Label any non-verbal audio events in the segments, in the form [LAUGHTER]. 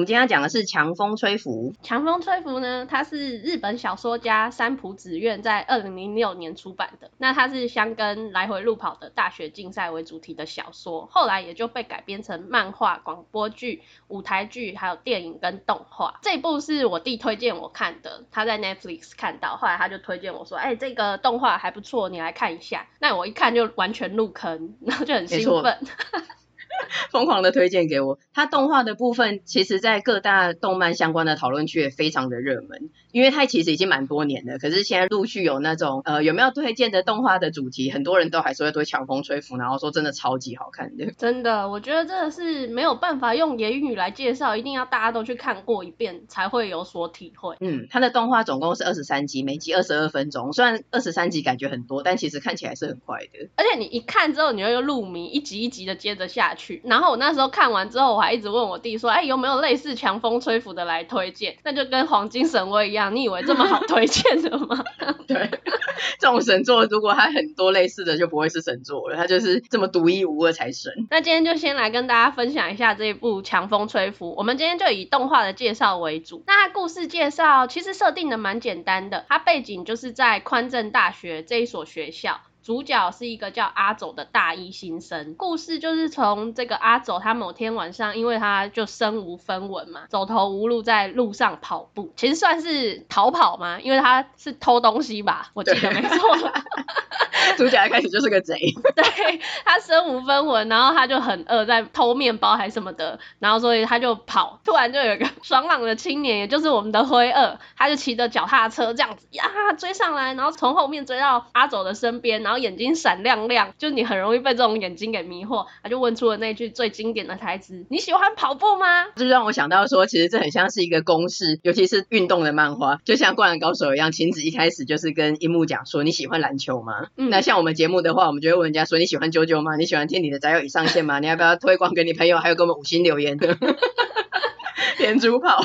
我们今天要讲的是《强风吹拂》。《强风吹拂》呢，它是日本小说家三浦紫苑在二零零六年出版的。那它是箱根来回路跑的大学竞赛为主题的小说，后来也就被改编成漫画、广播剧、舞台剧，还有电影跟动画。这部是我弟推荐我看的，他在 Netflix 看到，后来他就推荐我说：“哎、欸，这个动画还不错，你来看一下。”那我一看就完全入坑，然后就很兴奋。[LAUGHS] 疯狂的推荐给我，它动画的部分，其实在各大动漫相关的讨论区也非常的热门，因为它其实已经蛮多年了，可是现在陆续有那种呃有没有推荐的动画的主题，很多人都还是会对强风吹拂，然后说真的超级好看的。真的，我觉得真的是没有办法用言语来介绍，一定要大家都去看过一遍才会有所体会。嗯，它的动画总共是二十三集，每集二十二分钟，虽然二十三集感觉很多，但其实看起来是很快的。而且你一看之后，你会入迷，一集一集的接着下去，然后我那时候。看完之后，我还一直问我弟说：“哎、欸，有没有类似强风吹拂的来推荐？”那就跟黄金神威一样，你以为这么好 [LAUGHS] 推荐的吗？[LAUGHS] 对，这种神作如果它很多类似的，就不会是神作了，它就是这么独一无二才神。那今天就先来跟大家分享一下这一部强风吹拂。我们今天就以动画的介绍为主。那它故事介绍其实设定的蛮简单的，它背景就是在宽政大学这一所学校。主角是一个叫阿走的大一新生，故事就是从这个阿走，他某天晚上，因为他就身无分文嘛，走投无路，在路上跑步，其实算是逃跑嘛，因为他是偷东西吧，我记得没错。[LAUGHS] 主角一开始就是个贼，[LAUGHS] 对，他身无分文，然后他就很饿，在偷面包还什么的，然后所以他就跑，突然就有一个爽朗的青年，也就是我们的灰二，他就骑着脚踏车这样子呀追上来，然后从后面追到阿走的身边，然后眼睛闪亮亮，就你很容易被这种眼睛给迷惑，他就问出了那句最经典的台词：“你喜欢跑步吗？”这就让我想到说，其实这很像是一个公式，尤其是运动的漫画，就像《灌篮高手》一样，晴子一开始就是跟樱木讲说：“你喜欢篮球吗？”嗯。那像我们节目的话，我们就会问人家说，你喜欢啾啾吗？你喜欢听你的宅友已上线吗？你要不要推广给你朋友？还有给我们五星留言的，[LAUGHS] 连珠炮。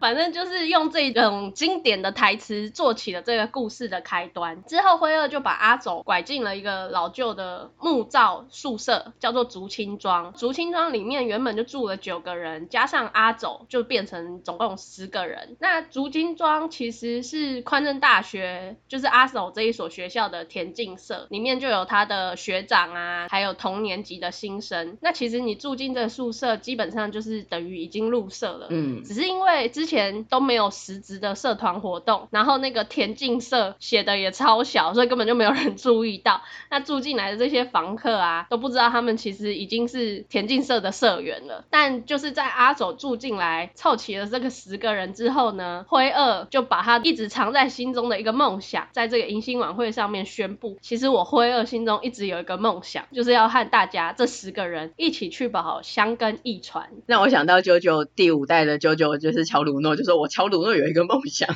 反正就是用这种经典的台词做起了这个故事的开端。之后辉二就把阿走拐进了一个老旧的木造宿舍，叫做竹青庄。竹青庄里面原本就住了九个人，加上阿走就变成总共十个人。那竹青庄其实是宽政大学，就是阿走这一所学校的田径社，里面就有他的学长啊，还有同年级的新生。那其实你住进这个宿舍，基本上就是等于已经入社了。嗯，只是因为之前。前都没有实质的社团活动，然后那个田径社写的也超小，所以根本就没有人注意到。那住进来的这些房客啊，都不知道他们其实已经是田径社的社员了。但就是在阿走住进来，凑齐了这个十个人之后呢，辉二就把他一直藏在心中的一个梦想，在这个迎新晚会上面宣布。其实我辉二心中一直有一个梦想，就是要和大家这十个人一起去跑香根一传。让我想到九九第五代的九九，就是乔鲁诺，就说我乔鲁诺有一个梦想。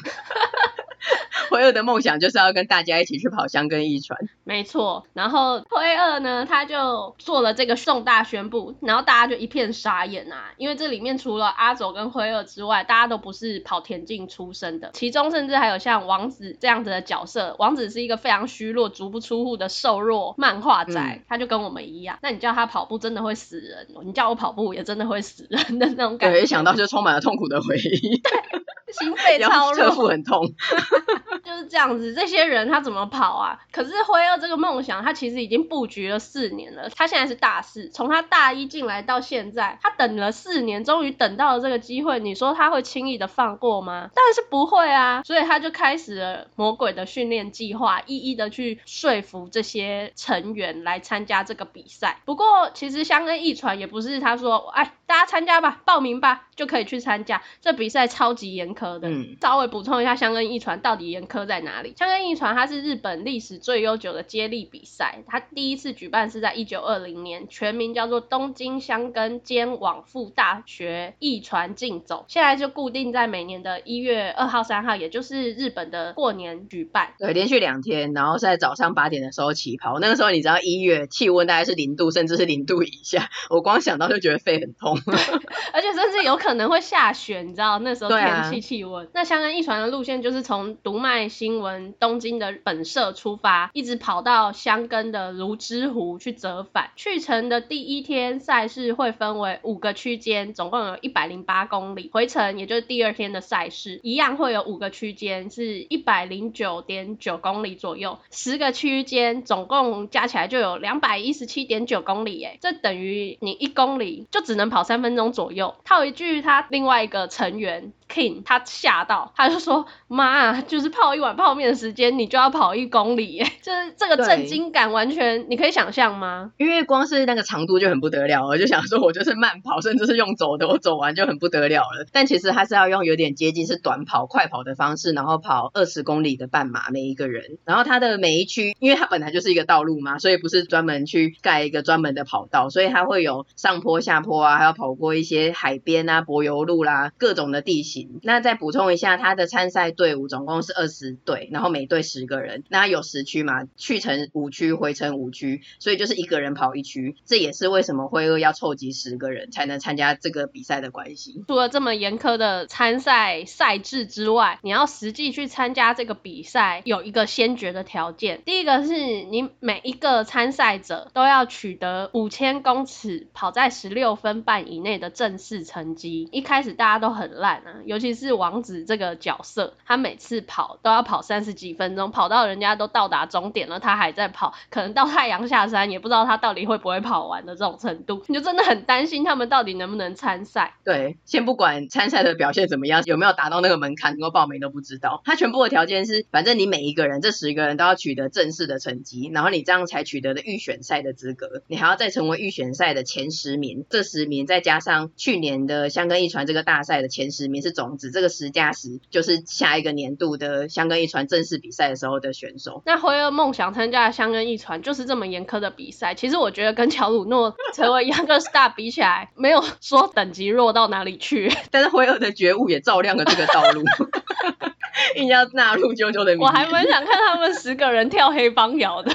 [LAUGHS] 辉二的梦想就是要跟大家一起去跑箱跟一传，没错。然后辉二呢，他就做了这个重大宣布，然后大家就一片傻眼啊，因为这里面除了阿走跟辉二之外，大家都不是跑田径出身的，其中甚至还有像王子这样子的角色。王子是一个非常虚弱、足不出户的瘦弱漫画仔，嗯，他就跟我们一样。那你叫他跑步真的会死人，你叫我跑步也真的会死人的那种感觉。对，一想到就充满了痛苦的回忆。[LAUGHS] [LAUGHS] 对。心肺超弱，侧腹很痛，[LAUGHS] 就是这样子。这些人他怎么跑啊？可是辉二这个梦想，他其实已经布局了四年了。他现在是大四，从他大一进来到现在，他等了四年，终于等到了这个机会。你说他会轻易的放过吗？当然是不会啊。所以他就开始了魔鬼的训练计划，一一的去说服这些成员来参加这个比赛。不过其实香根一传也不是他说，哎。大家参加吧，报名吧，就可以去参加。这比赛超级严苛的。嗯，稍微补充一下，香根驿传到底严苛在哪里？香根驿传它是日本历史最悠久的接力比赛，它第一次举办是在一九二零年，全名叫做东京香根兼往复大学驿传竞走，现在就固定在每年的一月二号、三号，也就是日本的过年举办。对，连续两天，然后是在早上八点的时候起跑。那个时候你知道一月气温大概是零度，甚至是零度以下，我光想到就觉得肺很痛。[LAUGHS] 而且甚至有可能会下雪，你知道那时候天气气温。那香根一传的路线就是从读卖新闻东京的本社出发，一直跑到箱根的芦之湖去折返。去程的第一天赛事会分为五个区间，总共有一百零八公里。回程也就是第二天的赛事，一样会有五个区间，是一百零九点九公里左右。十个区间总共加起来就有两百一十七点九公里，哎，这等于你一公里就只能跑三分钟左右。套一句他另外一个成员。King 他吓到，他就说：“妈，就是泡一碗泡面的时间，你就要跑一公里，耶，[LAUGHS] 就是这个震惊感，完全你可以想象吗？因为光是那个长度就很不得了，我就想说，我就是慢跑，甚至是用走的，我走完就很不得了了。但其实他是要用有点接近是短跑、快跑的方式，然后跑二十公里的半马，每一个人。然后他的每一区，因为他本来就是一个道路嘛，所以不是专门去盖一个专门的跑道，所以他会有上坡、下坡啊，还要跑过一些海边啊、柏油路啦，各种的地形。那再补充一下，他的参赛队伍总共是二十队，然后每队十个人。那有十区嘛，去程五区，回程五区，所以就是一个人跑一区。这也是为什么会要凑集十个人才能参加这个比赛的关系。除了这么严苛的参赛赛制之外，你要实际去参加这个比赛，有一个先决的条件。第一个是你每一个参赛者都要取得五千公尺跑在十六分半以内的正式成绩。一开始大家都很烂啊，尤其是。王子这个角色，他每次跑都要跑三十几分钟，跑到人家都到达终点了，他还在跑，可能到太阳下山也不知道他到底会不会跑完的这种程度，你就真的很担心他们到底能不能参赛。对，先不管参赛的表现怎么样，有没有达到那个门槛，能够报名都不知道。他全部的条件是，反正你每一个人这十个人都要取得正式的成绩，然后你这样才取得的预选赛的资格，你还要再成为预选赛的前十名，这十名再加上去年的香根驿传这个大赛的前十名是种子。这个十加十就是下一个年度的香根一传正式比赛的时候的选手。那辉儿梦想参加的香根一传就是这么严苛的比赛。其实我觉得跟乔鲁诺成为 Younger Star 比起来，没有说等级弱到哪里去。[LAUGHS] 但是辉儿的觉悟也照亮了这个道路，[LAUGHS] [LAUGHS] 硬要纳入啾啾的名。我还蛮想看他们十个人跳黑帮摇的。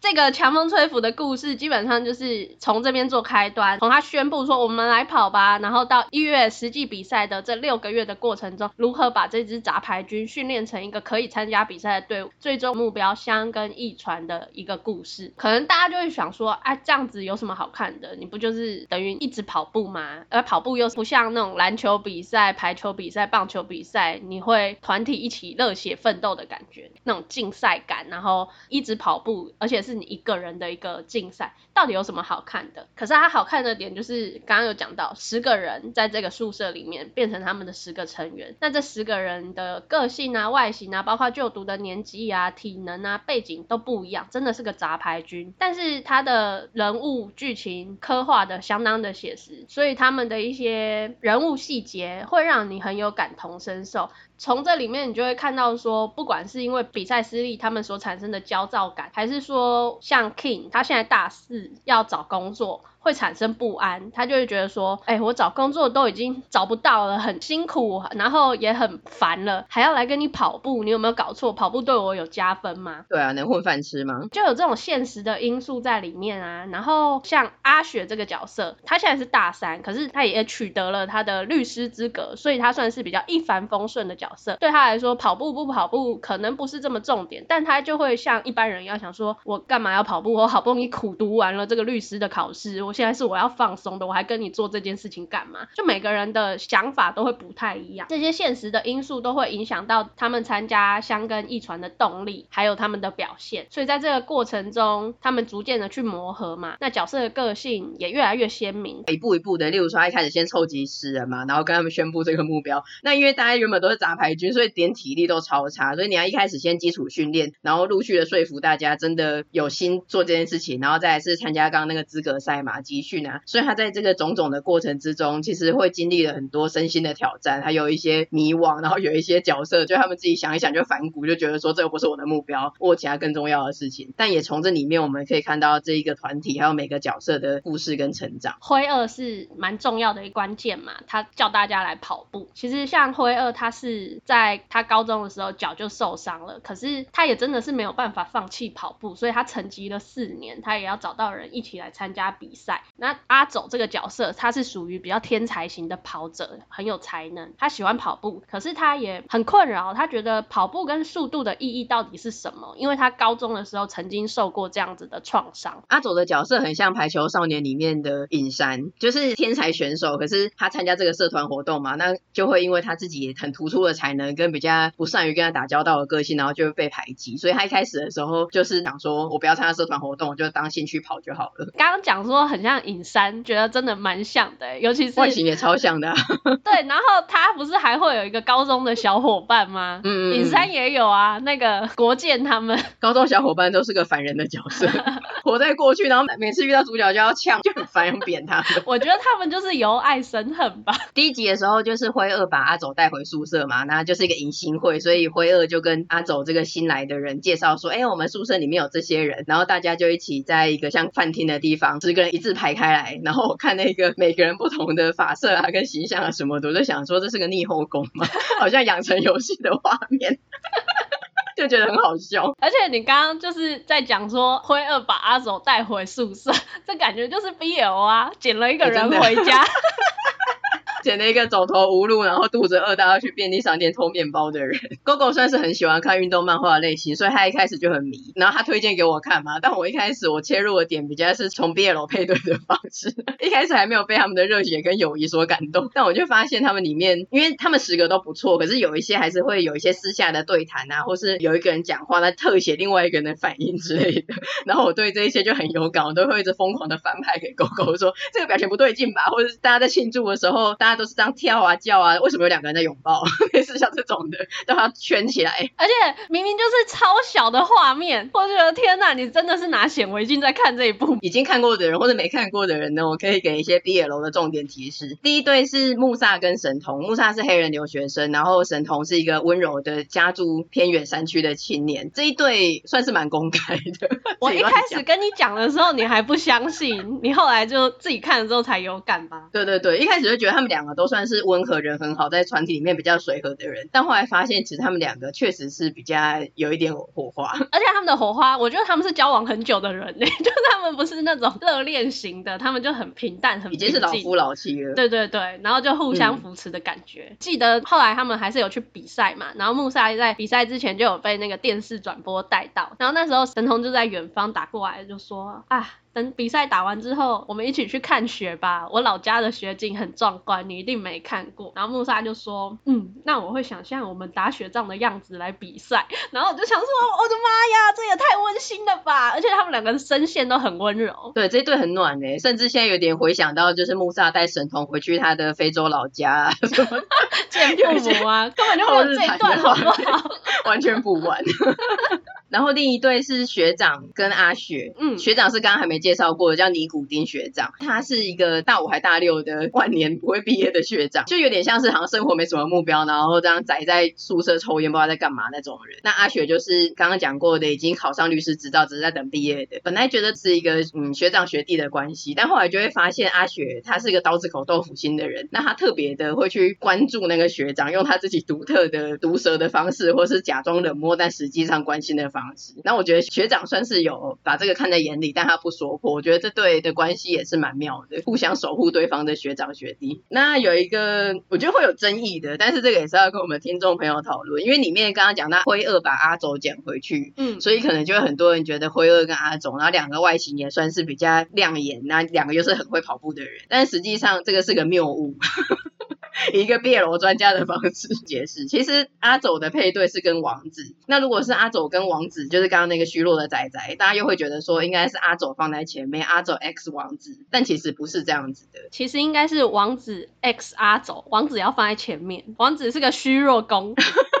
这个强风吹拂的故事基本上就是从这边做开端，从他宣布说我们来跑吧，然后到一月实际比赛的这六个月的过程中，如何把这支杂牌军训练成一个可以参加比赛的队伍，最终目标箱根驿传的一个故事。可能大家就会想说，啊，这样子有什么好看的？你不就是等于一直跑步吗？而跑步又不像那种篮球比赛、排球比赛、棒球比赛，你会团体一起热血奋斗的感觉，那种竞赛感，然后一直跑步，而且是你一个人的一个竞赛，到底有什么好看的？可是它好看的点就是刚刚有讲到，十个人在这个宿舍里面变成他们的十个成员，那这十个人的个性啊、外形啊，包括就读的年纪啊、体能啊、背景都不一样，真的是个杂牌军。但是他的人物剧情刻画的相当的写实，所以他们的一些人物细节会让你很有感同身受。从这里面你就会看到说，不管是因为比赛失利他们所产生的焦躁感，还是说像 King 他现在大四要找工作。会产生不安，他就会觉得说，哎、欸，我找工作都已经找不到了，很辛苦，然后也很烦了，还要来跟你跑步，你有没有搞错？跑步对我有加分吗？对啊，能混饭吃吗？就有这种现实的因素在里面啊。然后像阿雪这个角色，他现在是大三，可是他也取得了他的律师资格，所以他算是比较一帆风顺的角色。对他来说，跑步不跑步可能不是这么重点，但他就会像一般人一样想说，我干嘛要跑步？我好不容易苦读完了这个律师的考试，我。现在是我要放松的，我还跟你做这件事情干嘛？就每个人的想法都会不太一样，这些现实的因素都会影响到他们参加箱根驿传的动力，还有他们的表现。所以在这个过程中，他们逐渐的去磨合嘛，那角色的个性也越来越鲜明，一步一步的。例如说，他一开始先凑集十人嘛，然后跟他们宣布这个目标。那因为大家原本都是杂牌军，所以点体力都超差，所以你要一开始先基础训练，然后陆续的说服大家，真的有有心做这件事情，然后再来是参加刚刚那个资格赛嘛，集训啊，所以他在这个种种的过程之中，其实会经历了很多身心的挑战，还有一些迷惘，然后有一些角色，就他们自己想一想就反骨，就觉得说这个不是我的目标，我有其他更重要的事情。但也从这里面我们可以看到这一个团体还有每个角色的故事跟成长。辉二是蛮重要的一关键嘛，他叫大家来跑步。其实像辉二，他是在他高中的时候脚就受伤了，可是他也真的是没有办法放弃跑步，所以他沉寂了四年，他也要找到人一起来参加比赛。那阿走这个角色，他是属于比较天才型的跑者，很有才能，他喜欢跑步，可是他也很困扰，他觉得跑步跟速度的意义到底是什么？因为他高中的时候曾经受过这样子的创伤。阿走的角色很像排球少年里面的尹山，就是天才选手，可是他参加这个社团活动嘛，那就会因为他自己很突出的才能跟比较不善于跟他打交道的个性，然后就会被排挤，所以他一开始的时候就是想说，我不要参加社团活动，我就当兴趣跑就好了。刚刚讲说很像尹山，觉得真的蛮像的，尤其是外形也超像的啊。[LAUGHS] 对，然后他不是还会有一个高中的小伙伴吗？嗯，尹山也有啊，那个国建他们 [LAUGHS] 高中小伙伴都是个烦人的角色，[LAUGHS] 活在过去，然后每次遇到主角就要呛，就很烦，很扁他。我觉得他们就是由爱生恨吧。第一集的时候就是灰二把阿走带回宿舍嘛，那就是一个迎新会，所以灰二就跟阿走这个新来的人介绍说，哎，我们宿舍里面有这些人，然后大家就一起在一个像饭厅的地方，十个人一字排开来，然后我看那个每个人不同的发色啊、跟形象啊什么的，我就想说这是个逆后宫嘛，[LAUGHS] 好像养成游戏的画面。[LAUGHS] 就觉得很好笑，而且你刚刚就是在讲说灰二把阿走带回宿舍，[LAUGHS] 这感觉就是 BL 啊，捡了一个人回家。捡了一个走投无路，然后肚子饿到要去便利商店偷面包的人。[LAUGHS] 狗狗算是很喜欢看运动漫画类型，所以他一开始就很迷。然后他推荐给我看嘛，但我一开始我切入的点比较是从 BL 配对的方式，[LAUGHS] 一开始还没有被他们的热血跟友谊所感动。但我就发现他们里面，因为他们十个都不错，可是有一些还是会有一些私下的对谈啊，或是有一个人讲话，他特写另外一个人的反应之类的。[LAUGHS] 然后我对这一些就很有感，我都会一直疯狂的翻拍给狗狗说这个表情不对劲吧，或者是大家在庆祝的时候，大家。都是这样跳啊叫啊，为什么有两个人在拥抱？[LAUGHS] 类似像这种的，都要圈起来。而且明明就是超小的画面，我觉得天哪，你真的是拿显微镜在看这一部。已经看过的人或者没看过的人呢，我可以给一些 BL 的重点提示。第一对是穆萨跟神童，穆萨是黑人留学生，然后神童是一个温柔的家住偏远山区的青年。这一对算是蛮公开的。[LAUGHS] 我一开始跟你讲的时候，你还不相信，你后来就自己看了之后才有感吧？对对对，一开始就觉得他们两个。都算是温和人很好，在团体里面比较随和的人，但后来发现其实他们两个确实是比较有一点火花，而且他们的火花，我觉得他们是交往很久的人呢，[LAUGHS] 就是他们不是那种热恋型的，他们就很平淡，很平，已经是老夫老妻了。对对对，然后就互相扶持的感觉。嗯、记得后来他们还是有去比赛嘛，然后穆萨在比赛之前就有被那个电视转播带到，然后那时候神童就在远方打过来就说啊。等比赛打完之后，我们一起去看雪吧。我老家的雪景很壮观，你一定没看过。然后木萨就说：“嗯，那我会想象我们打雪仗的样子来比赛。”然后我就想说：“我的妈呀，这也太温馨了吧！”而且他们两个人声线都很温柔。对，这一对很暖诶，甚至现在有点回想到，就是木萨带神童回去他的非洲老家，见父母啊，根本就没有这一段，好不好？完全不完。然后另一对是学长跟阿雪，嗯，学长是刚刚还没介绍过的，叫尼古丁学长，他是一个大五还大六的万年不会毕业的学长，就有点像是好像生活没什么目标，然后这样宅在宿舍抽烟，不知道在干嘛那种人。那阿雪就是刚刚讲过的，已经考上律师执照，只是在等毕业的。本来觉得是一个嗯学长学弟的关系，但后来就会发现阿雪他是一个刀子口豆腐心的人，那他特别的会去关注那个学长，用他自己独特的毒舌的方式，或是假装冷漠但实际上关心的方式。那我觉得学长算是有把这个看在眼里，但他不说破。我觉得这对的关系也是蛮妙的，互相守护对方的学长学弟。那有一个我觉得会有争议的，但是这个也是要跟我们听众朋友讨论，因为里面刚刚讲到辉二把阿走捡回去，嗯，所以可能就会很多人觉得辉二跟阿走，然后两个外形也算是比较亮眼，那两个又是很会跑步的人，但实际上这个是个谬误。以 [LAUGHS] 一个 BL 专家的方式解释，其实阿走的配对是跟王子。那如果是阿走跟王子，就是刚刚那个虚弱的仔仔，大家又会觉得说应该是阿走放在前面，阿走 X 王子，但其实不是这样子的。其实应该是王子 X 阿走，王子要放在前面，王子是个虚弱攻。[LAUGHS]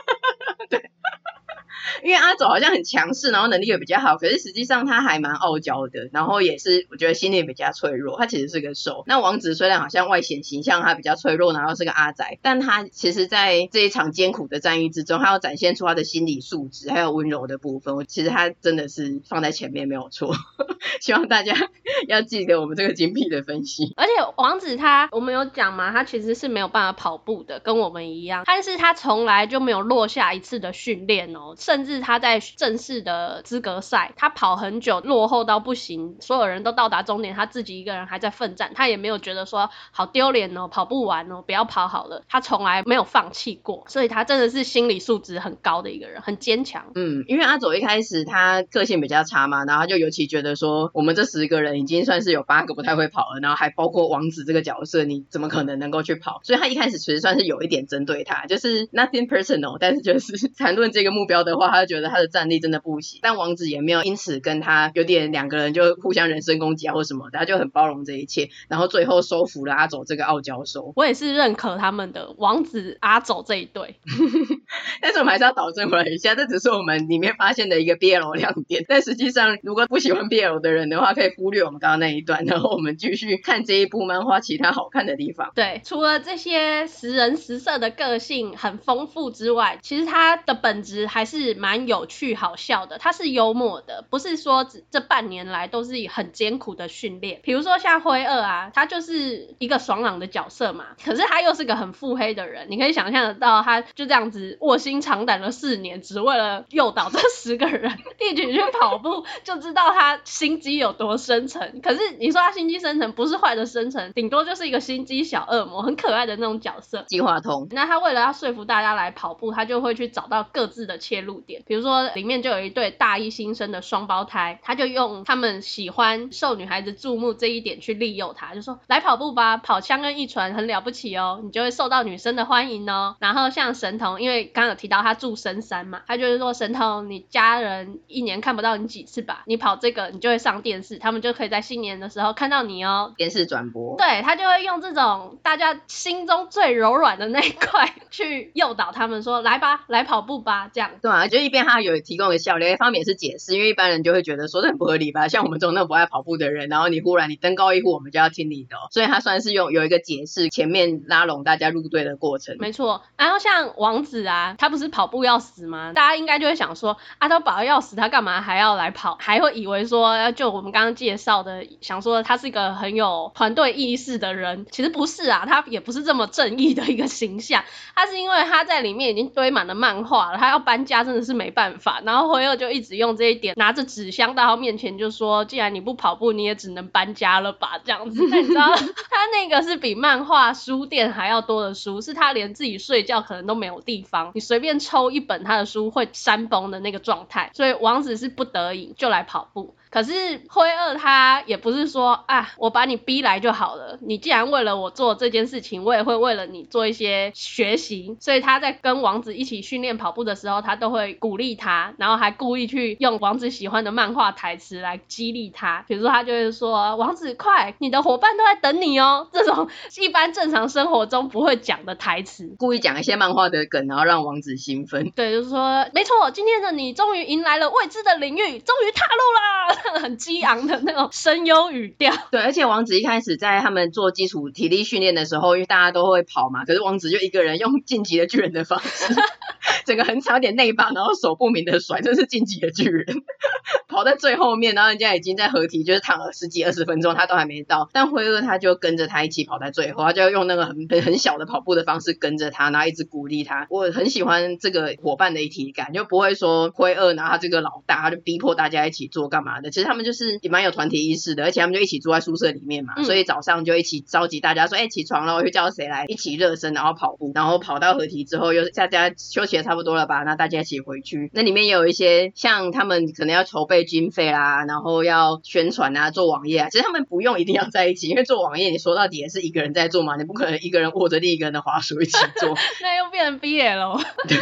因为阿走好像很强势，然后能力也比较好，可是实际上他还蛮傲娇的，然后也是我觉得心里比较脆弱。他其实是个受。那王子虽然好像外显形象他比较脆弱，然后是个阿宅，但他其实在这一场艰苦的战役之中，他要展现出他的心理素质还有温柔的部分。我其实他真的是放在前面没有错。[LAUGHS] 希望大家 [LAUGHS] 要记得我们这个精辟的分析。而且王子他我们有讲嘛，他其实是没有办法跑步的，跟我们一样，但是他从来就没有落下一次的训练哦，甚至他在正式的资格赛，他跑很久，落后到不行，所有人都到达终点，他自己一个人还在奋战，他也没有觉得说好丢脸哦，跑不完哦，不要跑好了，他从来没有放弃过，所以他真的是心理素质很高的一个人，很坚强。嗯，因为阿走一开始他个性比较差嘛，然后他就尤其觉得说，我们这十个人已经算是有八个不太会跑了，然后还包括王子这个角色，你怎么可能能够去跑？所以他一开始其实算是有一点针对他，就是 nothing personal，但是就是 [LAUGHS] 谈论这个目标的话，他就觉得他的战力真的不行。但王子也没有因此跟他有点两个人就互相人身攻击啊或什么的，他就很包容这一切，然后最后收服了阿走这个傲娇兽。我也是认可他们的王子阿走这一对，[LAUGHS] 但是我们还是要导正回来一下，这只是我们里面发现的一个 BL 亮点，但实际上如果不喜欢 BL 的人的话，可以忽略我们刚刚那一段，然后我们继续看这一部漫画其他好看的地方。对，除了这些时人时色的个性很丰富之外，其实它的本质还是蛮有趣好笑的。他是幽默的，不是说这半年来都是很艰苦的训练。比如说像灰二啊，他就是一个爽朗的角色嘛，[LAUGHS] 可是他又是个很腹黑的人。你可以想象得到，他就这样子卧薪尝胆了四年，只为了诱导这十个人 [LAUGHS] 一起去跑步，就知道他心机有多深沉。可是你说他心机深沉，不是坏的深沉，顶多就是一个心机小恶魔，很可爱的那种角色。计划通。那他为了要说服大家来跑步，他就会去找到各自的切入点。比如说里面就有一对大一新生的双胞胎，他就用他们喜欢受女孩子注目这一点去利诱他，就说来跑步吧，跑枪跟一传很了不起哦，你就会受到女生的欢迎哦。然后像神童，因为刚刚有提到他住深山嘛，他就是说神童，你家人一年看不到你几次吧？你跑这个，你就会上电视，他们就可以在新年的时候看到你哦。电视转播。对，他就会用这种大家心中最柔软的那一块去诱导他们说，来吧，来跑步吧，这样。对啊，就一边他有提供的笑料，一方面也是解释，因为一般人就会觉得说这很不合理吧，[LAUGHS] 像我们这种那么不爱跑步的人，然后你忽然你登高一呼，我们就要听你的，所以他算是用有一个解释，前面拉拢大家入队的过程。没错，然后像王子啊，他不是跑步要死吗？大家应该就会想说，啊，他跑要死，他干嘛还要来跑？还会以为说，就我们刚刚介绍的，想说他是一个很有团队意识的人，其实不是啊，他也不是这么正义的一个形象，他是因为他在里面已经堆满了漫画了，他要搬家真的是没办法，然后辉二就一直用这一点，拿着纸箱到他面前就说，既然你不跑步，你也只能搬家了吧，这样子。[LAUGHS] 但你知道，[LAUGHS] 他那个是比漫画书店还要多的书，是他连自己睡觉可能都没有地方，你随便抽一本他的书会山崩的那个状态，所以王子是不得已就来跑步。可是灰二他也不是说啊，我把你逼来就好了。你既然为了我做这件事情，我也会为了你做一些学习。所以他在跟王子一起训练跑步的时候，他都会鼓励他，然后还故意去用王子喜欢的漫画台词来激励他。比如说他就会说：“王子快，你的伙伴都在等你哦。”这种一般正常生活中不会讲的台词，故意讲一些漫画的梗，然后让王子兴奋。对，就是说没错，今天的你终于迎来了未知的领域，终于踏入了。[LAUGHS] 很激昂的那种声优语调，对，而且王子一开始在他们做基础体力训练的时候，因为大家都会跑嘛，可是王子就一个人用晋级的巨人的方式，[LAUGHS] 整个很差点内八，然后手不明的甩，这是晋级的巨人，[LAUGHS] 跑在最后面，然后人家已经在合体，就是躺了十几二十分钟，他都还没到，但辉二他就跟着他一起跑在最后，他就用那个很很很小的跑步的方式跟着他，然后一直鼓励他。我很喜欢这个伙伴的一体感，就不会说辉二拿他这个老大，他就逼迫大家一起做干嘛的，其实他们就是也蛮有团体意识的，而且他们就一起住在宿舍里面嘛，嗯、所以早上就一起召集大家说，哎、欸，起床了，我去叫谁来一起热身，然后跑步，然后跑到合体之后，又大家休息的差不多了吧，那大家一起回去。那里面也有一些像他们可能要筹备经费啦，然后要宣传啊，做网页啊，其实他们不用一定要在一起，因为做网页你说到底也是一个人在做嘛，你不可能一个人握着另一个人的滑鼠一起做，[LAUGHS] 那又变成 BL 了。[LAUGHS] 对。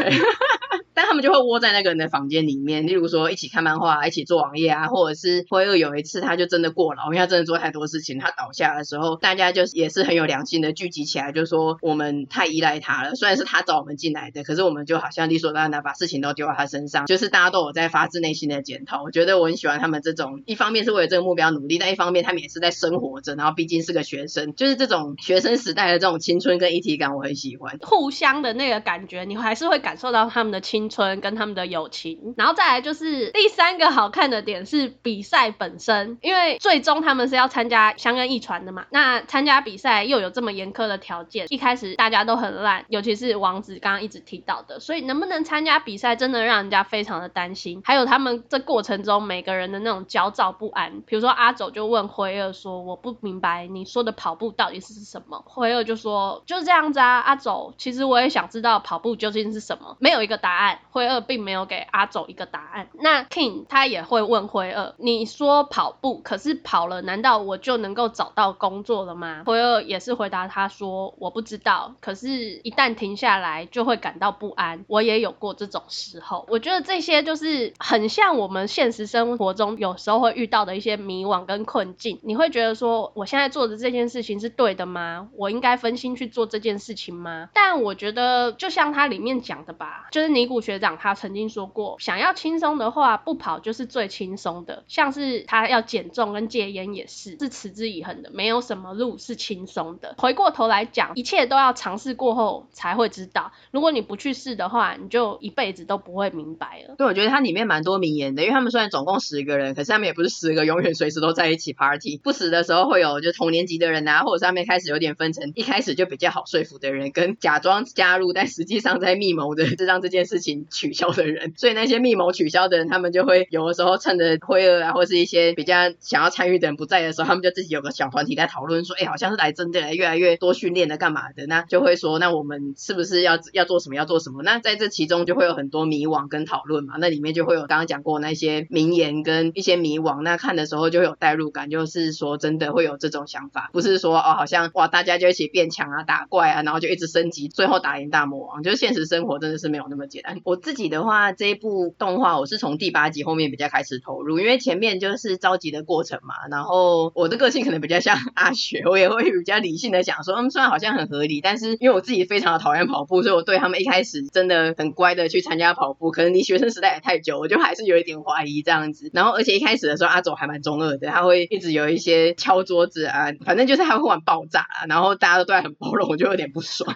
但他们就会窝在那个人的房间里面，例如说一起看漫画、一起做网页啊，或者是辉二有一次他就真的过劳，因为他真的做太多事情，他倒下的时候，大家就也是很有良心的聚集起来，就说我们太依赖他了。虽然是他找我们进来的，可是我们就好像理所当然把事情都丢到他身上，就是大家都有在发自内心的检讨。我觉得我很喜欢他们这种，一方面是为了这个目标努力，但一方面他们也是在生活着，然后毕竟是个学生，就是这种学生时代的这种青春跟一体感，我很喜欢。互相的那个感觉，你还是会感受到他们的青春跟他们的友情。然后再来就是第三个好看的点是比赛本身，因为最终他们是要参加香根一传的嘛。那参加比赛又有这么严苛的条件，一开始大家都很烂，尤其是王子刚刚一直提到的，所以能不能参加比赛真的让人家非常的担心。还有他们这过程中每个人的那种焦躁不安，比如说阿走就问辉二说：“我不明白你说的跑步到底是什么？”辉二就说：“就是这样子啊，阿走，其实我也想知道跑步究竟是什么，没有一个答案。”辉二并没有给阿走一个答案。那 King 他也会问辉二：“你说跑步，可是跑了，难道我就能够找到工作了吗？”辉二也是回答他说：“我不知道，可是，一旦停下来，就会感到不安。我也有过这种时候。我觉得这些就是很像我们现实生活中有时候会遇到的一些迷惘跟困境。你会觉得说，我现在做的这件事情是对的吗？我应该分心去做这件事情吗？但我觉得，就像他里面讲的吧，就是尼古学长他曾经说过，想要轻松的话，不跑就是最轻松的。像是他要减重跟戒烟也是，是持之以恒的，没有什么路是轻松的。回过头来讲，一切都要尝试过后才会知道。如果你不去试的话，你就一辈子都不会明白了。对，我觉得它里面蛮多名言的，因为他们虽然总共十个人，可是他们也不是十个永远随时都在一起 party。不时的时候会有就同年级的人啊，或者上面开始有点分成，一开始就比较好说服的人，跟假装加入但实际上在密谋的，是让这件事情取消的人。所以那些密谋取消的人，他们就会有的时候趁着灰二啊，或是一些比较想要参与的人不在的时候，他们就自己有个小团体在讨论说，哎，好像是来真的来越来越多训练的干嘛的，那就会说，那我们是不是要要做什么要做什么？那在这其中就会有很多迷惘跟讨论嘛。那里面就会有刚刚讲过那些名言跟一些迷惘，那看的时候就会有代入感，就是说真的会有这种想法，不是说哦好像哇大家就一起变强啊打怪啊，然后就一直升级，最后打赢大魔王。就是现实生活真的是没有那么简单。我自己的话，这一部动画我是从第八集后面比较开始投入，因为前面就是着急的过程嘛。然后我的个性可能比较像阿雪，我也会比较理性的讲说，嗯，虽然好像很合理，但是因为我自己非常的讨厌跑步，所以我对他们一开始真的很乖的去参加跑步，可能离学生时代也太久，我就还是有一点怀疑这样子。然后而且一开始的时候，阿走还蛮中二的，他会一直有一些敲桌子啊，反正就是他会玩爆炸啊，然后大家都对他很包容，我就有点不爽。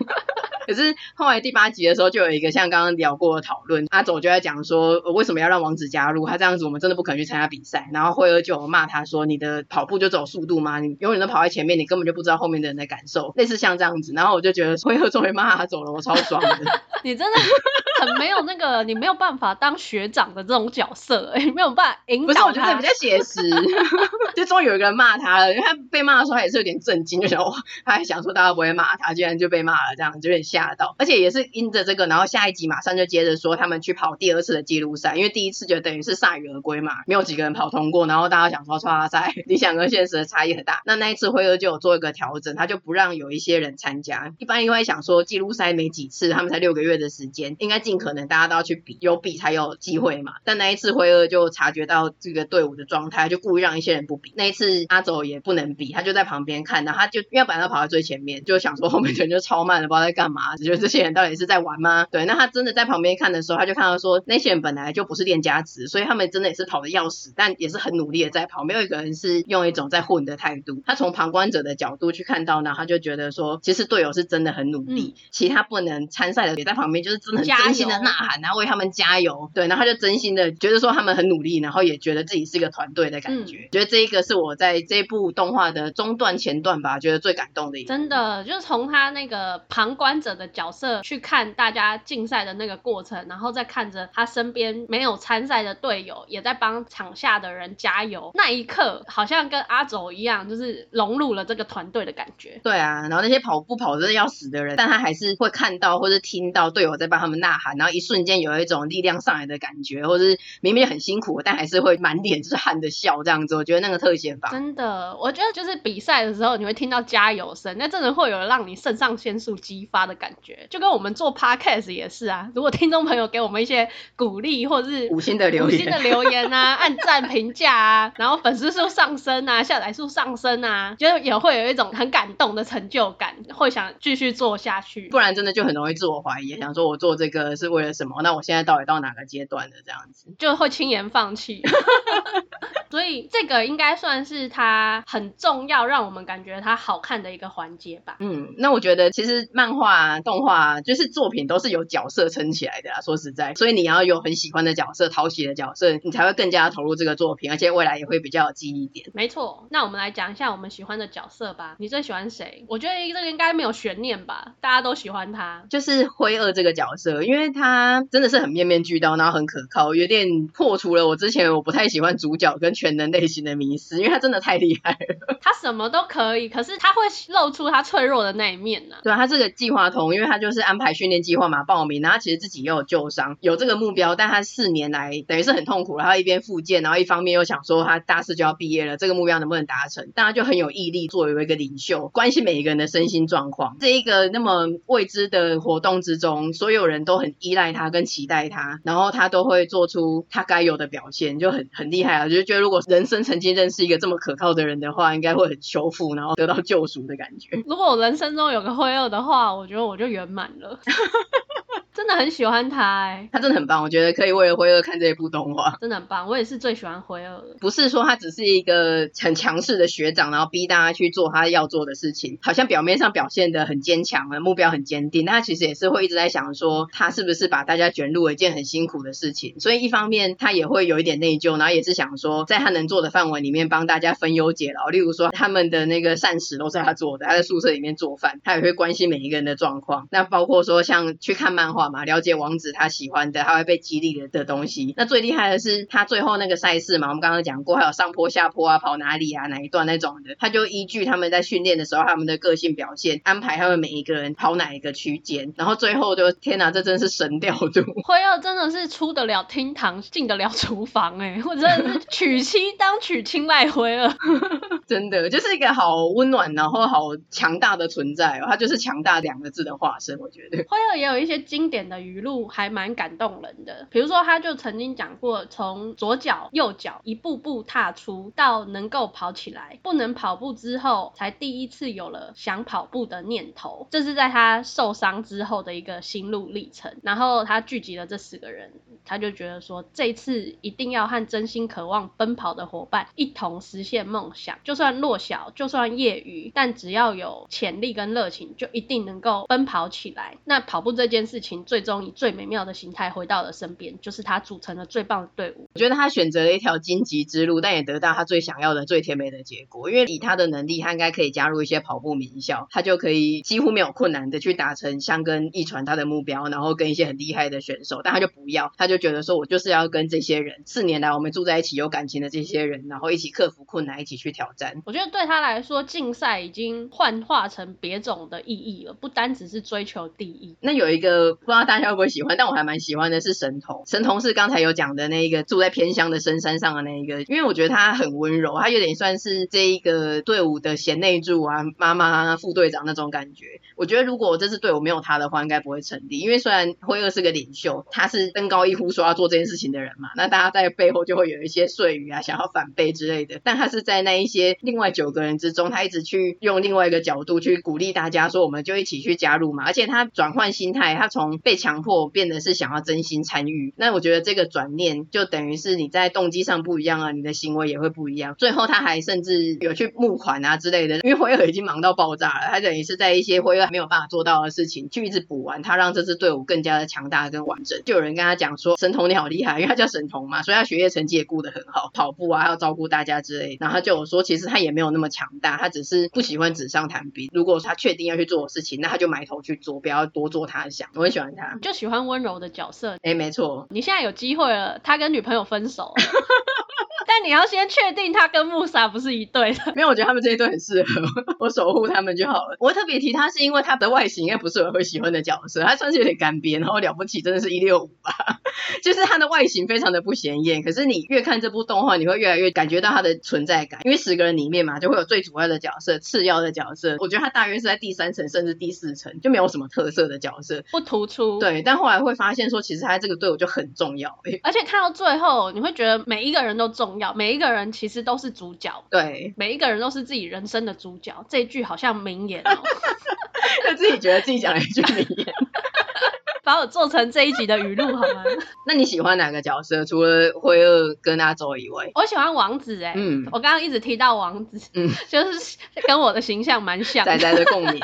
可是后来第八集的时候，就有一个像刚刚聊过的讨论，阿总就在讲说，为什么要让王子加入？他这样子，我们真的不可能去参加比赛。然后惠儿就骂他说，你的跑步就走速度吗？你永远都跑在前面，你根本就不知道后面的人的感受。类似像这样子，然后我就觉得 [LAUGHS] 惠儿终于骂他走了，我超爽的。[LAUGHS] 你真的很没有那个，你没有办法当学长的这种角色，哎，没有办法引导他。不是，我觉得比较写实。[LAUGHS] 就终于有一个人骂他了，因为他被骂的时候他也是有点震惊，就想哇，他还想说大家不会骂他，居然就被骂了，这样就有点吓。到，而且也是因着这个，然后下一集马上就接着说他们去跑第二次的记录赛，因为第一次就等于是铩羽而归嘛，没有几个人跑通过，然后大家想说唰赛，理想跟现实的差异很大。那那一次辉哥就有做一个调整，他就不让有一些人参加。一般因为想说记录赛没几次，他们才六个月的时间，应该尽可能大家都要去比，有比才有机会嘛。但那一次辉二就察觉到这个队伍的状态，就故意让一些人不比。那一次阿走也不能比，他就在旁边看，然后他就因为本来他跑在最前面，就想说后面的人就超慢了，不知道在干嘛。只觉得这些人到底是在玩吗？对，那他真的在旁边看的时候，他就看到说，那些人本来就不是练家子，所以他们真的也是跑的要死，但也是很努力的在跑，没有一个人是用一种在混的态度。他从旁观者的角度去看到呢，他就觉得说，其实队友是真的很努力，嗯、其他不能参赛的也在旁边，就是真的心的呐喊，然后为他们加油。对，然后他就真心的觉得说他们很努力，然后也觉得自己是一个团队的感觉。嗯、觉得这一个是我在这部动画的中段前段吧，觉得最感动的一个。真的，就是从他那个旁观者的角色。去看大家竞赛的那个过程，然后再看着他身边没有参赛的队友也在帮场下的人加油，那一刻好像跟阿走一样，就是融入了这个团队的感觉。对啊，然后那些跑步跑真的要死的人，但他还是会看到或者听到队友在帮他们呐喊，然后一瞬间有一种力量上来的感觉，或是明明很辛苦，但还是会满脸是汗的笑这样子。我觉得那个特写法真的，我觉得就是比赛的时候你会听到加油声，那真的会有让你肾上腺素激发的感觉，就跟我们做 podcast 也是啊。如果听众朋友给我们一些鼓励，或者是五星的留言、五星的留言啊，按赞评价啊，然后粉丝数上升啊，下载数上升啊，就也会有一种很感动的成就感，会想继续做下去。不然真的就很容易自我怀疑，想说我做这个是为了什么？那我现在到底到哪个阶段了？这样子就会轻言放弃。[LAUGHS] 所以这个应该算是他很重要，让我们感觉他好看的一个环节吧。嗯，那我觉得其实漫画、动画就是作品都是由角色撑起来的啦。说实在，所以你要有很喜欢的角色、讨喜的角色，你才会更加投入这个作品，而且未来也会比较有记忆点。没错，那我们来讲一下我们喜欢的角色吧。你最喜欢谁？我觉得这个应该没有悬念吧，大家都喜欢他。就是灰二这个角色，因为他真的是很面面俱到，然后很可靠，有点破除了我之前我不太喜欢主角跟全能类型的迷思，因为他真的太厉害了。他什么都可以，可是他会露出他脆弱的那一面呢、啊。对啊，他这个计划通，因为他就是安排训练计划嘛，报名，然后其实自己也有旧伤，有这个目标，但他四年来等于是很痛苦，然后一边复健，然后一方面又想说他大四就要毕业了，这个目标能不能达成？但他就很有毅力，作为一个领袖，关心每一个人的身心状况。这一个那么未知的活动之中，所有人都很依赖他跟期待他，然后他都会做出他该有的表现，就很很厉害啊！就觉得如果人生曾经认识一个这么可靠的人的话，应该会很修复，然后得到救赎的感觉。如果我人生中有个灰二的话，我觉得我就圆满了。[LAUGHS] 真的很喜欢他哎、欸，他真的很棒，我觉得可以为了辉二看这一部动画，真的很棒。我也是最喜欢辉二了，不是说他只是一个很强势的学长，然后逼大家去做他要做的事情，好像表面上表现的很坚强，目标很坚定，但他其实也是会一直在想说，他是不是把大家卷入了一件很辛苦的事情。所以一方面他也会有一点内疚，然后也是想说，在他能做的范围里面帮大家分忧解劳，例如说他们的那个膳食都是他做的，他在宿舍里面做饭，他也会关心每一个人的状况。那包括说像去看漫画嘛，了解。王子他喜欢的，他会被激励的的东西。那最厉害的是他最后那个赛事嘛，我们刚刚讲过，还有上坡下坡啊，跑哪里啊，哪一段那种的，他就依据他们在训练的时候他们的个性表现，安排他们每一个人跑哪一个区间，然后最后就天哪，这真是神调度。辉二真的是出得了厅堂，进得了厨房哎，我真的是娶妻当娶亲卖辉二，[LAUGHS] 真的就是一个好温暖然后好强大的存在哦，他就是强大两个字的化身，我觉得。辉二也有一些经典的语。录还蛮感动人的，比如说他就曾经讲过，从左脚右脚一步步踏出，到能够跑起来，不能跑步之后，才第一次有了想跑步的念头，这是在他受伤之后的一个心路历程。然后他聚集了这四个人，他就觉得说，这次一定要和真心渴望奔跑的伙伴一同实现梦想，就算弱小，就算业余，但只要有潜力跟热情，就一定能够奔跑起来。那跑步这件事情，最终以。最美妙的形态回到了身边，就是他组成了最棒的队伍。我觉得他选择了一条荆棘之路，但也得到他最想要的最甜美的结果。因为以他的能力，他应该可以加入一些跑步名校，他就可以几乎没有困难的去达成相跟一传他的目标，然后跟一些很厉害的选手。但他就不要，他就觉得说，我就是要跟这些人，四年来我们住在一起有感情的这些人，然后一起克服困难，一起去挑战。我觉得对他来说，竞赛已经幻化成别种的意义了，不单只是追求第一。那有一个不知道大家会不会喜欢，但我还蛮喜欢的是神童。神童是刚才有讲的那一个住在偏乡的深山上的那一个，因为我觉得他很温柔，他有点算是这一个队伍的贤内助啊，妈妈、啊副队长那种感觉。我觉得如果这支队伍没有他的话，应该不会成立。因为虽然辉二是个领袖，他是登高一呼说要做这件事情的人嘛，那大家在背后就会有一些碎语啊，想要反背之类的。但他是在那一些另外九个人之中，他一直去用另外一个角度去鼓励大家，说我们就一起去加入嘛。而且他转换心态，他从被强迫变。的是想要真心参与，那我觉得这个转念就等于是你在动机上不一样啊，你的行为也会不一样。最后他还甚至有去募款啊之类的，因为辉二已经忙到爆炸了，他等于是在一些辉二没有办法做到的事情去一直补完，他让这支队伍更加的强大跟完整。就有人跟他讲说，神童你好厉害，因为他叫神童嘛，所以他学业成绩也顾得很好，跑步啊还要照顾大家之类。然后他就有说，其实他也没有那么强大，他只是不喜欢纸上谈兵。如果他确定要去做的事情，那他就埋头去做，不要多做他想。我很喜欢他，就喜欢温柔的角色。哎，没错，你现在有机会了，他跟女朋友分手。[LAUGHS] 但你要先确定他跟木沙不是一对的。[LAUGHS] 没有，我觉得他们这一对很适合，[LAUGHS] 我守护他们就好了。我特别提他是因为他的外形应该不是我会喜欢的角色，他算是有点干瘪，然后了不起真的是一六五吧，[LAUGHS] 就是他的外形非常的不显眼。可是你越看这部动画，你会越来越感觉到他的存在感，因为十个人里面嘛，就会有最主要的角色、次要的角色。我觉得他大约是在第三层甚至第四层，就没有什么特色的角色，不突出。对，但后来会发现说，其实他这个队伍就很重要。而且看到最后，你会觉得每一个人都重要，每一个人其实都是主角。对，每一个人都是自己人生的主角。这一句好像名言哦，[LAUGHS] 就自己觉得自己讲了一句名言。[LAUGHS] 把我做成这一集的语录好吗？[LAUGHS] 那你喜欢哪个角色？除了灰二跟阿周以外，我喜欢王子哎、欸。嗯，我刚刚一直提到王子，嗯，[LAUGHS] 就是跟我的形象蛮像的，仔仔的共鸣。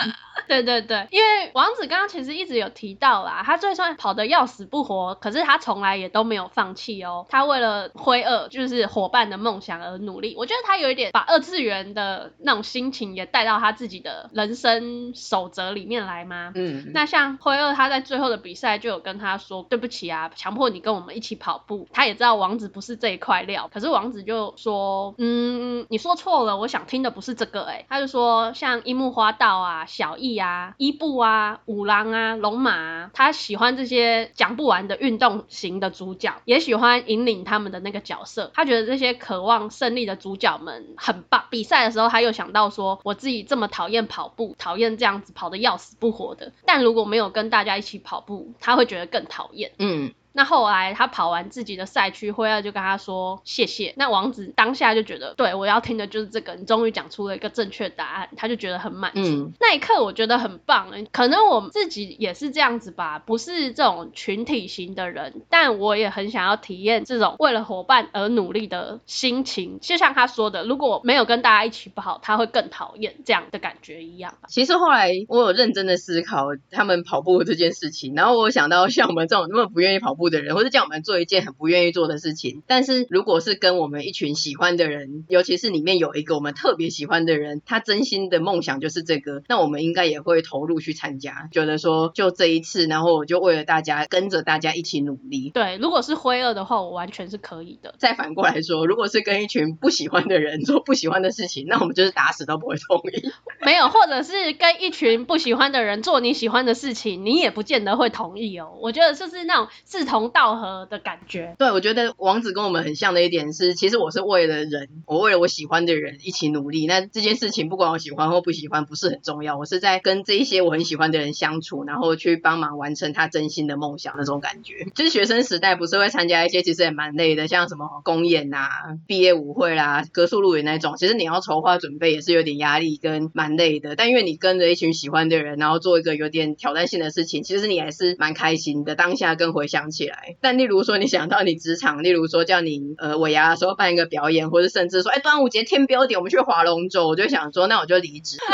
对对对，因为王子刚刚其实一直有提到啦，他就算跑得要死不活，可是他从来也都没有放弃哦。他为了灰二就是伙伴的梦想而努力。我觉得他有一点把二次元的那种心情也带到他自己的人生守则里面来吗？嗯。那像灰二他在最后的比赛就有跟他说对不起啊，强迫你跟我们一起跑步。他也知道王子不是这一块料，可是王子就说嗯，你说错了，我想听的不是这个哎、他就说像樱木花道啊，小艺啊，伊布啊，五郎啊，龙马啊，他喜欢这些讲不完的运动型的主角，也喜欢引领他们的那个角色。他觉得这些渴望胜利的主角们很棒。比赛的时候，他又想到说，我自己这么讨厌跑步，讨厌这样子跑得要死不活的，但如果没有跟大家一起跑步，他会觉得更讨厌。嗯。那后来他跑完自己的赛区，辉二就跟他说谢谢。那王子当下就觉得，对，我要听的就是这个，你终于讲出了一个正确答案，他就觉得很满足。嗯。那一刻我觉得很棒，可能我自己也是这样子吧，不是这种群体型的人，但我也很想要体验这种为了伙伴而努力的心情。就像他说的，如果没有跟大家一起跑，他会更讨厌这样的感觉一样。其实后来我有认真的思考他们跑步这件事情，然后我想到像我们这种那么不愿意跑步。的人，或是叫我们做一件很不愿意做的事情。但是如果是跟我们一群喜欢的人，尤其是里面有一个我们特别喜欢的人，他真心的梦想就是这个，那我们应该也会投入去参加。觉得说就这一次，然后我就为了大家，跟着大家一起努力。对，如果是灰二的话，我完全是可以的。再反过来说，如果是跟一群不喜欢的人做不喜欢的事情，那我们就是打死都不会同意。[LAUGHS] 没有，或者是跟一群不喜欢的人做你喜欢的事情，你也不见得会同意哦。我觉得就是那种志同道合的感觉。对，我觉得王子跟我们很像的一点是，其实我是为了人，我为了我喜欢的人一起努力。那这件事情不管我喜欢或不喜欢，不是很重要。我是在跟这一些我很喜欢的人相处，然后去帮忙完成他真心的梦想那种感觉。就是学生时代不是会参加一些其实也蛮累的，像什么公演啊、毕业舞会啦、格数露营那种，其实你要筹划准备也是有点压力跟蛮累的。但因为你跟着一群喜欢的人，然后做一个有点挑战性的事情，其实你还是蛮开心的。当下跟回想起来，但例如说你想到你职场，例如说叫你呃尾牙的时候办一个表演，或者甚至说哎端午节添标点，我们去划龙舟，我就想说那我就离职。[LAUGHS]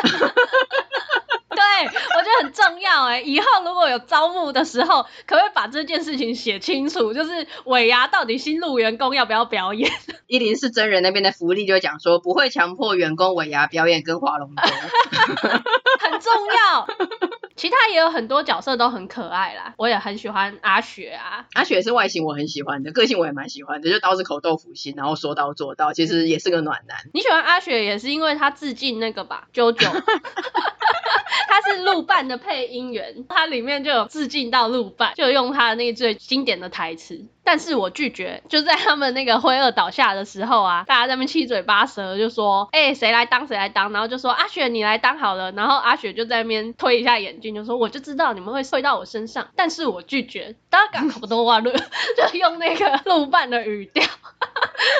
对，我觉得很重要哎，以后如果有招募的时候，可不可以把这件事情写清楚？就是尾牙到底新入员工要不要表演？[LAUGHS] 一零四真人那边的福利就讲说不会强迫员工尾牙表演跟划龙舟，[LAUGHS] 很重要。其他也有很多角色都很可爱啦，我也很喜欢阿雪啊。阿雪是外形我很喜欢的，个性我也蛮喜欢的，就刀子口豆腐心，然后说到做到，其实也是个暖男。你喜欢阿雪也是因为他致敬那个吧，[LAUGHS] JoJo。他是鹿伴的配音员，他里面就有致敬到鹿伴，就用他的那个最经典的台词。但是我拒绝，就在他们那个灰二倒下的时候啊，[LAUGHS] 大家在那边七嘴八舌，就说，哎、谁来当谁来当，然后就说阿雪你来当好了，然后阿雪就在那边推一下眼镜，就说我就知道你们会睡到我身上，但是我拒绝，大家赶快不多话了，就用那个鹿伴的语调。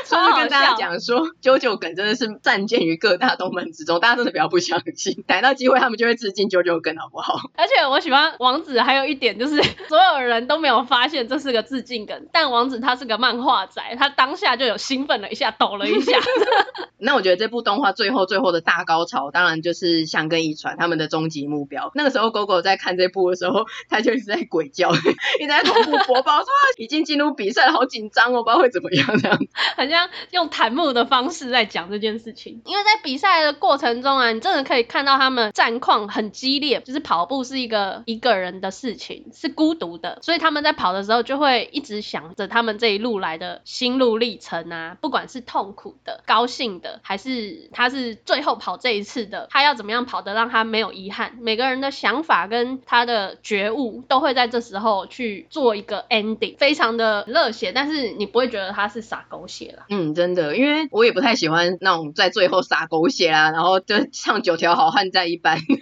所以跟大家讲说，JoJo 梗真的是散见于各大动漫之中，大家真的不要不相信，逮到机会他们就会致敬 JoJo 梗，好不好？而且我喜欢王子，还有一点就是 [LAUGHS] 所有人都没有发现这是个致敬梗，但王子他是个漫画仔，他当下就有兴奋了一下，抖了一下。[LAUGHS] 那我觉得这部动画最后最后的大高潮，当然就是翔跟一传他们的终极目标。那个时候狗狗在看这部的时候，他就一直在鬼叫，[LAUGHS] 一直在同步播报说已经进入比赛了，好紧张哦，不知道会怎么样这样。[LAUGHS] 好像用弹幕的方式在讲这件事情。因为在比赛的过程中啊，你真的可以看到他们战况很激烈，就是跑步是一个一个人的事情，是孤独的，所以他们在跑的时候就会一直想着他们这一路来的心路历程啊，不管是痛苦的、高兴的，还是他是最后跑这一次的，他要怎么样跑得让他没有遗憾。每个人的想法跟他的觉悟都会在这时候去做一个 ending，非常的热血，但是你不会觉得他是洒狗血啦。嗯，真的，因为我也不太喜欢那种在最后洒狗血啊，然后就像九条好汉在一般，你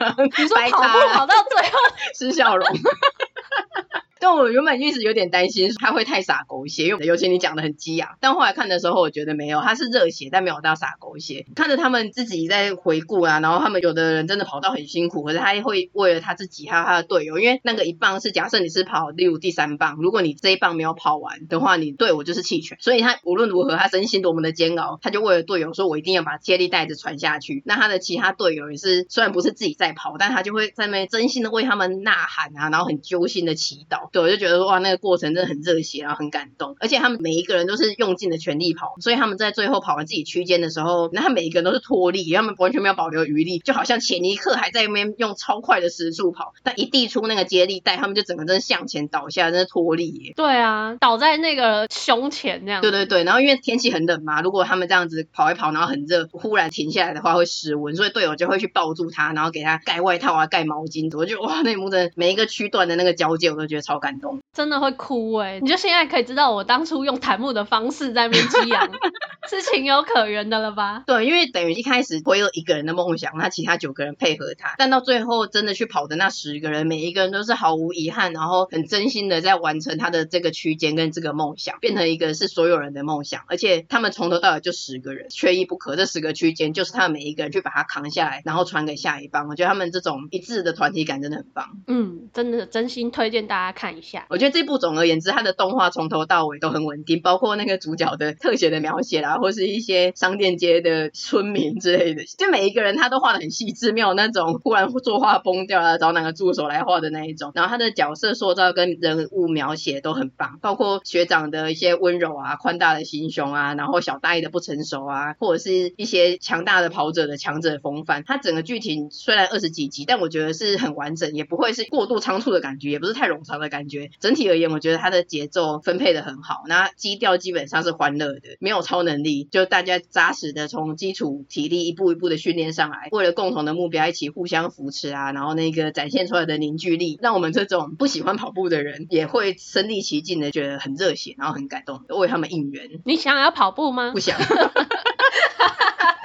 说 [LAUGHS] 跑步跑到最后施孝荣。[LAUGHS] 但我原本一直有点担心他会太洒狗血，因为尤其你讲的很激昂。但后来看的时候，我觉得没有，他是热血，但没有到洒狗血。看着他们自己在回顾啊，然后他们有的人真的跑到很辛苦，可是他会为了他自己还有他的队友，因为那个一棒是假设你是跑例如第三棒，如果你这一棒没有跑完的话，你队伍就是弃权。所以他无论如何，他身心多么的煎熬，他就为了队友说：“我一定要把接力带子传下去。”那他的其他队友也是，虽然不是自己在跑，但他就会在那边真心的为他们呐喊啊，然后很揪心的祈祷。对，我就觉得说哇，那。那个过程真的很热血，然后很感动，而且他们每一个人都是用尽了全力跑，所以他们在最后跑完自己区间的时候，那他每一个人都是脱力，他们完全没有保留余力，就好像前一刻还在那边用超快的时速跑，但一递出那个接力带，他们就整个真的向前倒下，真的脱力耶。对啊，倒在那个胸前那样。对对对，然后因为天气很冷嘛，如果他们这样子跑一跑，然后很热，忽然停下来的话会失温，所以队友就会去抱住他，然后给他盖外套啊，盖毛巾。我就哇，那一幕真的每一个区段的那个交界，我都觉得超感动，真的会哭哎。你就现在可以知道我当初用弹幕的方式在那边激昂，[LAUGHS] 是情有可原的了吧？对，因为等于一开始会有一个人的梦想，那其他九个人配合他，但到最后真的去跑的那十个人，每一个人都是毫无遗憾，然后很真心的在完成他的这个区间跟这个梦想，变成一个是所有人的梦想，而且他们从头到尾就十个人，缺一不可。这十个区间就是他们每一个人去把它扛下来，然后传给下一棒。我觉得他们这种一致的团体感真的很棒。嗯，真的真心推荐大家看一下。我觉得这部总而言之，它的动画从头到尾都很稳定，包括那个主角的特写的描写啦，或是一些商店街的村民之类的，就每一个人他都画的很细致，没有那种忽然作画崩掉了，找哪个助手来画的那一种。然后他的角色塑造跟人物描写都很棒，包括学长的一些温柔啊、宽大的心胸啊，然后小大爷的不成熟啊，或者是一些强大的跑者的强者风范。他整个剧情虽然二十几集，但我觉得是很完整，也不会是过度仓促的感觉，也不是太冗长的感。整体而言，我觉得他的节奏。分配的很好，那基调基本上是欢乐的，没有超能力，就大家扎实的从基础体力一步一步的训练上来，为了共同的目标一起互相扶持啊，然后那个展现出来的凝聚力，让我们这种不喜欢跑步的人也会身临其境的觉得很热血，然后很感动，为他们应援。你想要跑步吗？不想。[LAUGHS]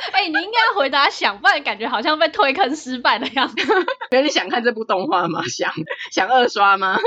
[LAUGHS] 哎、欸，你应该要回答想，不然感觉好像被推坑失败的样子。[LAUGHS] 可是你想看这部动画吗？[LAUGHS] 想想二刷吗？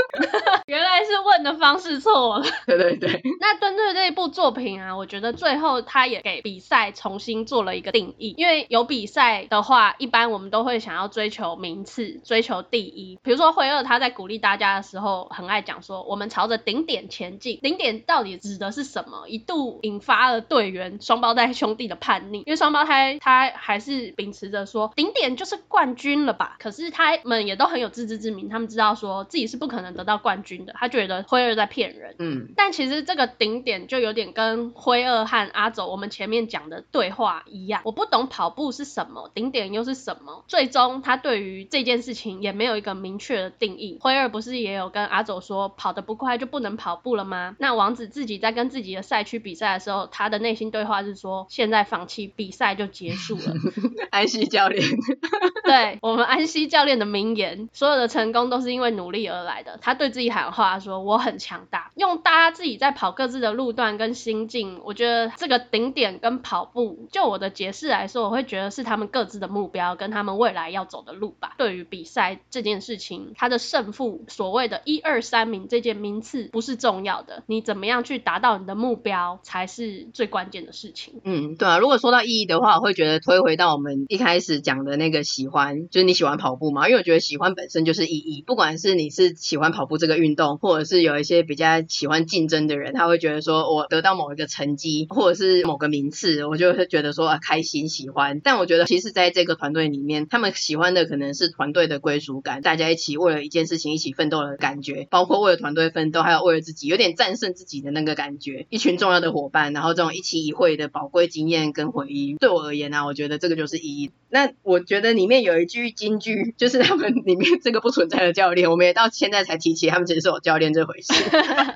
原来是问的方式错了。对对对。那针对这一部作品啊，我觉得最后他也给比赛重新做了一个定义。因为有比赛的话，一般我们都会想要追求名次，追求第一。比如说辉二他在鼓励大家的时候，很爱讲说，我们朝着顶点前进。顶点到底指的是什么？一度引发了队员双胞胎兄弟的叛逆，因为双胞胎。他还是秉持着说顶点就是冠军了吧？可是他们也都很有自知之明，他们知道说自己是不可能得到冠军的。他觉得辉二在骗人。嗯，但其实这个顶点就有点跟辉二和阿走我们前面讲的对话一样。我不懂跑步是什么，顶点又是什么？最终他对于这件事情也没有一个明确的定义。辉二不是也有跟阿走说跑得不快就不能跑步了吗？那王子自己在跟自己的赛区比赛的时候，他的内心对话是说现在放弃比赛就结束了，[LAUGHS] 安西教练，[LAUGHS] 对我们安西教练的名言，所有的成功都是因为努力而来的。他对自己喊话说：“我很强大。”用大家自己在跑各自的路段跟心境，我觉得这个顶点跟跑步，就我的解释来说，我会觉得是他们各自的目标跟他们未来要走的路吧。对于比赛这件事情，他的胜负，所谓的一二三名这件名次不是重要的，你怎么样去达到你的目标才是最关键的事情。嗯，对啊，如果说到意义的话，我会觉得推回到我们一开始讲的那个喜欢，就是你喜欢跑步嘛？因为我觉得喜欢本身就是意义，不管是你是喜欢跑步这个运动，或者是有一些比较喜欢竞争的人，他会觉得说我得到某一个成绩或者是某个名次，我就会觉得说啊开心喜欢。但我觉得其实在这个团队里面，他们喜欢的可能是团队的归属感，大家一起为了一件事情一起奋斗的感觉，包括为了团队奋斗，还有为了自己有点战胜自己的那个感觉。一群重要的伙伴，然后这种一期一会的宝贵经验跟回忆，对我而言呢、啊，我觉得这个就是意义。那我觉得里面有一句金句，就是他们里面这个不存在的教练，我们也到现在才提起他们其实是有教练这回事。[LAUGHS]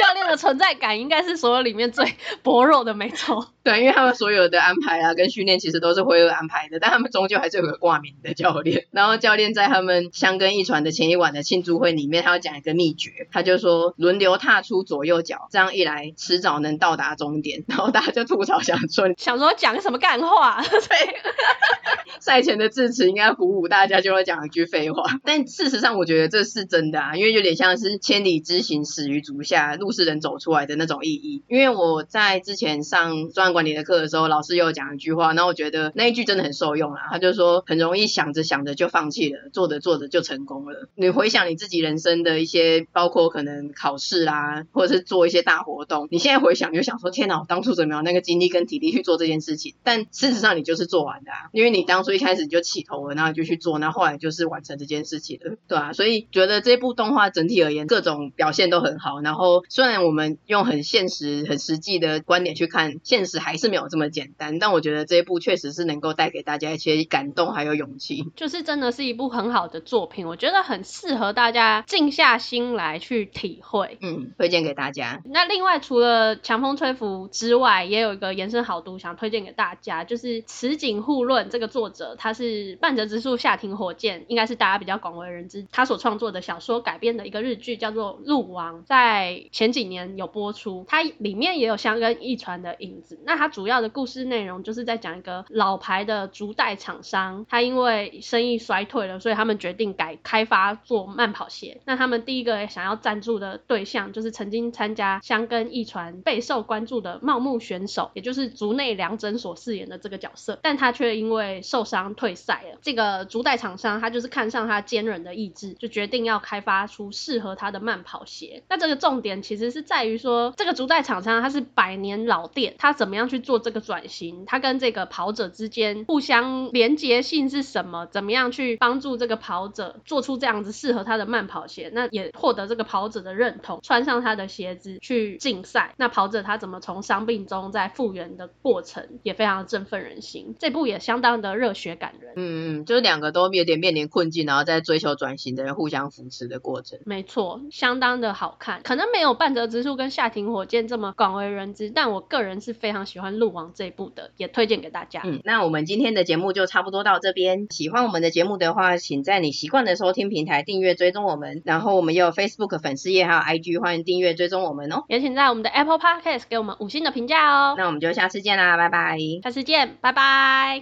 教练的存在感应该是所有里面最薄弱的，没错。[LAUGHS] 对，因为他们所有的安排啊，跟训练其实都是辉二安排的，但他们终究还是有个挂名的教练。然后教练在他们箱根一传的前一晚的庆祝会里面，他要讲一个秘诀，他就说轮流踏出左右脚，这样一来迟早能到达终点。然后大家就吐槽想说，想说讲什么干话？对，赛前的致辞应该鼓舞大家，就会讲一句废话。但事实上，我觉得这是真的啊，因为有点像是千里之行，始于足下，路不是人走出来的那种意义。因为我在之前上专案管理的课的时候，老师又讲一句话，那我觉得那一句真的很受用啊。他就说，很容易想着想着就放弃了，做着做着就成功了。你回想你自己人生的一些，包括可能考试啊，或者是做一些大活动，你现在回想，你就想说，天哪，我当初怎么有那个精力跟体力去做这件事情？但事实上，你就是做完的啊，因为你当初一开始你就起头了，然后就去做，然后后来就是完成这件事情了，对啊，所以觉得这部动画整体而言，各种表现都很好。然后虽然我们用很现实、很实际的观点去看，现实还是没有这么简单。但我觉得这一部确实是能够带给大家一些感动还有勇气，就是真的是一部很好的作品，我觉得很适合大家静下心来去体会。嗯，推荐给大家。那另外除了强风吹拂之外，也有一个延伸好读想推荐给大家，就是此景互论这个作者，他是半泽直树夏庭火箭，应该是大家比较广为人知，他所创作的小说改编的一个日剧叫做《鹿王》，在前几年有播出，它里面也有箱根驿传的影子。那它主要的故事内容就是在讲一个老牌的竹袋厂商，他因为生意衰退了，所以他们决定改开发做慢跑鞋。那他们第一个想要赞助的对象就是曾经参加箱根驿传备受关注的茂木选手，也就是竹内良真所饰演的这个角色，但他却因为受伤退赛了。这个竹袋厂商他就是看上他坚韧的意志，就决定要开发出适合他的慢跑鞋。那这个重点其实是在于说，这个竹袋厂商它是百年老店，他怎么样去做这个转型？他跟这个跑者之间互相连结性是什么？怎么样去帮助这个跑者做出这样子适合他的慢跑鞋？那也获得这个跑者的认同，穿上他的鞋子去竞赛。那跑者他怎么从伤病中再复原的过程，也非常的振奋人心。这部也相当的热血感人。嗯嗯，就是两个都有点面临困境，然后在追求转型的人互相扶持的过程。没错，相当的好看。可能没有半泽直树跟夏庭火箭这么广为人知，但我个人是非常喜欢《鹿王》这一部的，也推荐给大家。嗯，那我们今天的节目就差不多到这边。喜欢我们的节目的话，请在你习惯的收听平台订阅追踪我们。然后我们也有 Facebook 粉丝页，还有 IG，欢迎订阅追踪我们哦。也请在我们的 Apple Podcast 给我们五星的评价哦。那我们就下次见啦，拜拜。下次见，拜拜。